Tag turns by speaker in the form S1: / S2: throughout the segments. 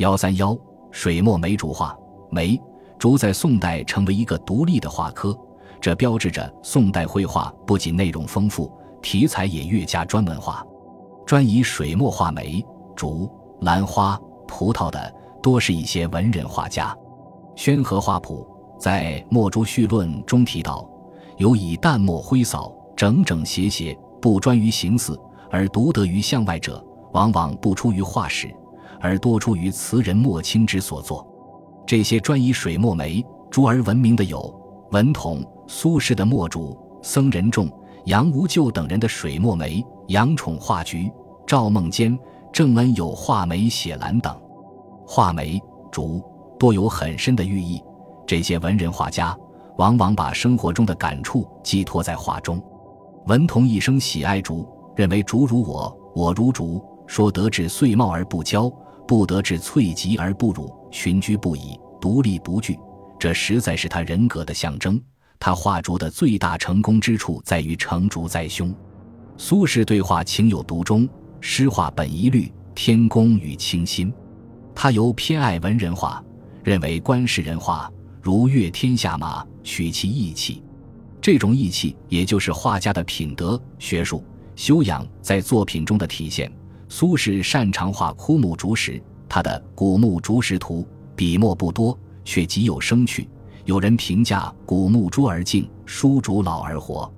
S1: 幺三幺水墨梅竹画，梅竹在宋代成为一个独立的画科，这标志着宋代绘画不仅内容丰富，题材也越加专门化。专以水墨画梅、竹、兰花、葡萄的，多是一些文人画家。宣和画谱在《墨竹序论》中提到，有以淡墨挥扫，整整斜斜，不专于形似，而独得于向外者，往往不出于画史。而多出于词人墨卿之所作。这些专以水墨梅竹而闻名的有文统、苏轼的墨竹、僧人仲、杨无咎等人的水墨梅、杨宠画菊、赵孟坚、郑恩有画梅写兰等。画梅、竹多有很深的寓意。这些文人画家往往把生活中的感触寄托在画中。文统一生喜爱竹，认为竹如我，我如竹，说得至岁茂而不骄。不得志萃极而不辱，群居不已，独立不惧，这实在是他人格的象征。他画竹的最大成功之处在于成竹在胸。苏轼对画情有独钟，诗画本一律，天工与清新。他尤偏爱文人画，认为观士人画如阅天下马，取其意气。这种意气，也就是画家的品德、学术修养在作品中的体现。苏轼擅长画枯木竹石，他的《古木竹石图》笔墨不多，却极有生趣。有人评价“古木朱而静，书竹老而活”。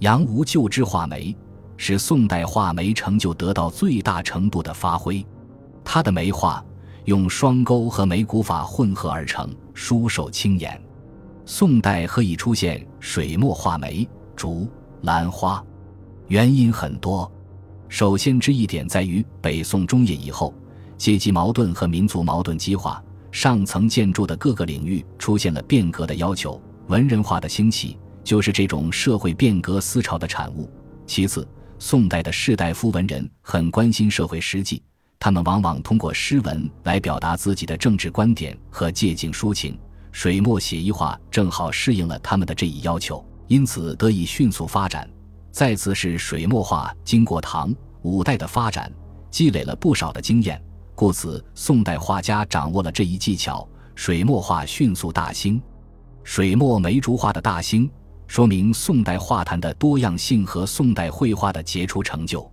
S1: 杨无咎之画梅，使宋代画梅成就得到最大程度的发挥。他的梅画用双钩和眉骨法混合而成，疏瘦清艳。宋代何以出现水墨画梅、竹、兰花？原因很多。首先之一点在于，北宋中叶以后，阶级矛盾和民族矛盾激化，上层建筑的各个领域出现了变革的要求，文人画的兴起就是这种社会变革思潮的产物。其次，宋代的士大夫文人很关心社会实际，他们往往通过诗文来表达自己的政治观点和借景抒情，水墨写意画正好适应了他们的这一要求，因此得以迅速发展。再次是水墨画经过唐、五代的发展，积累了不少的经验，故此宋代画家掌握了这一技巧，水墨画迅速大兴。水墨梅竹画的大兴，说明宋代画坛的多样性和宋代绘画的杰出成就。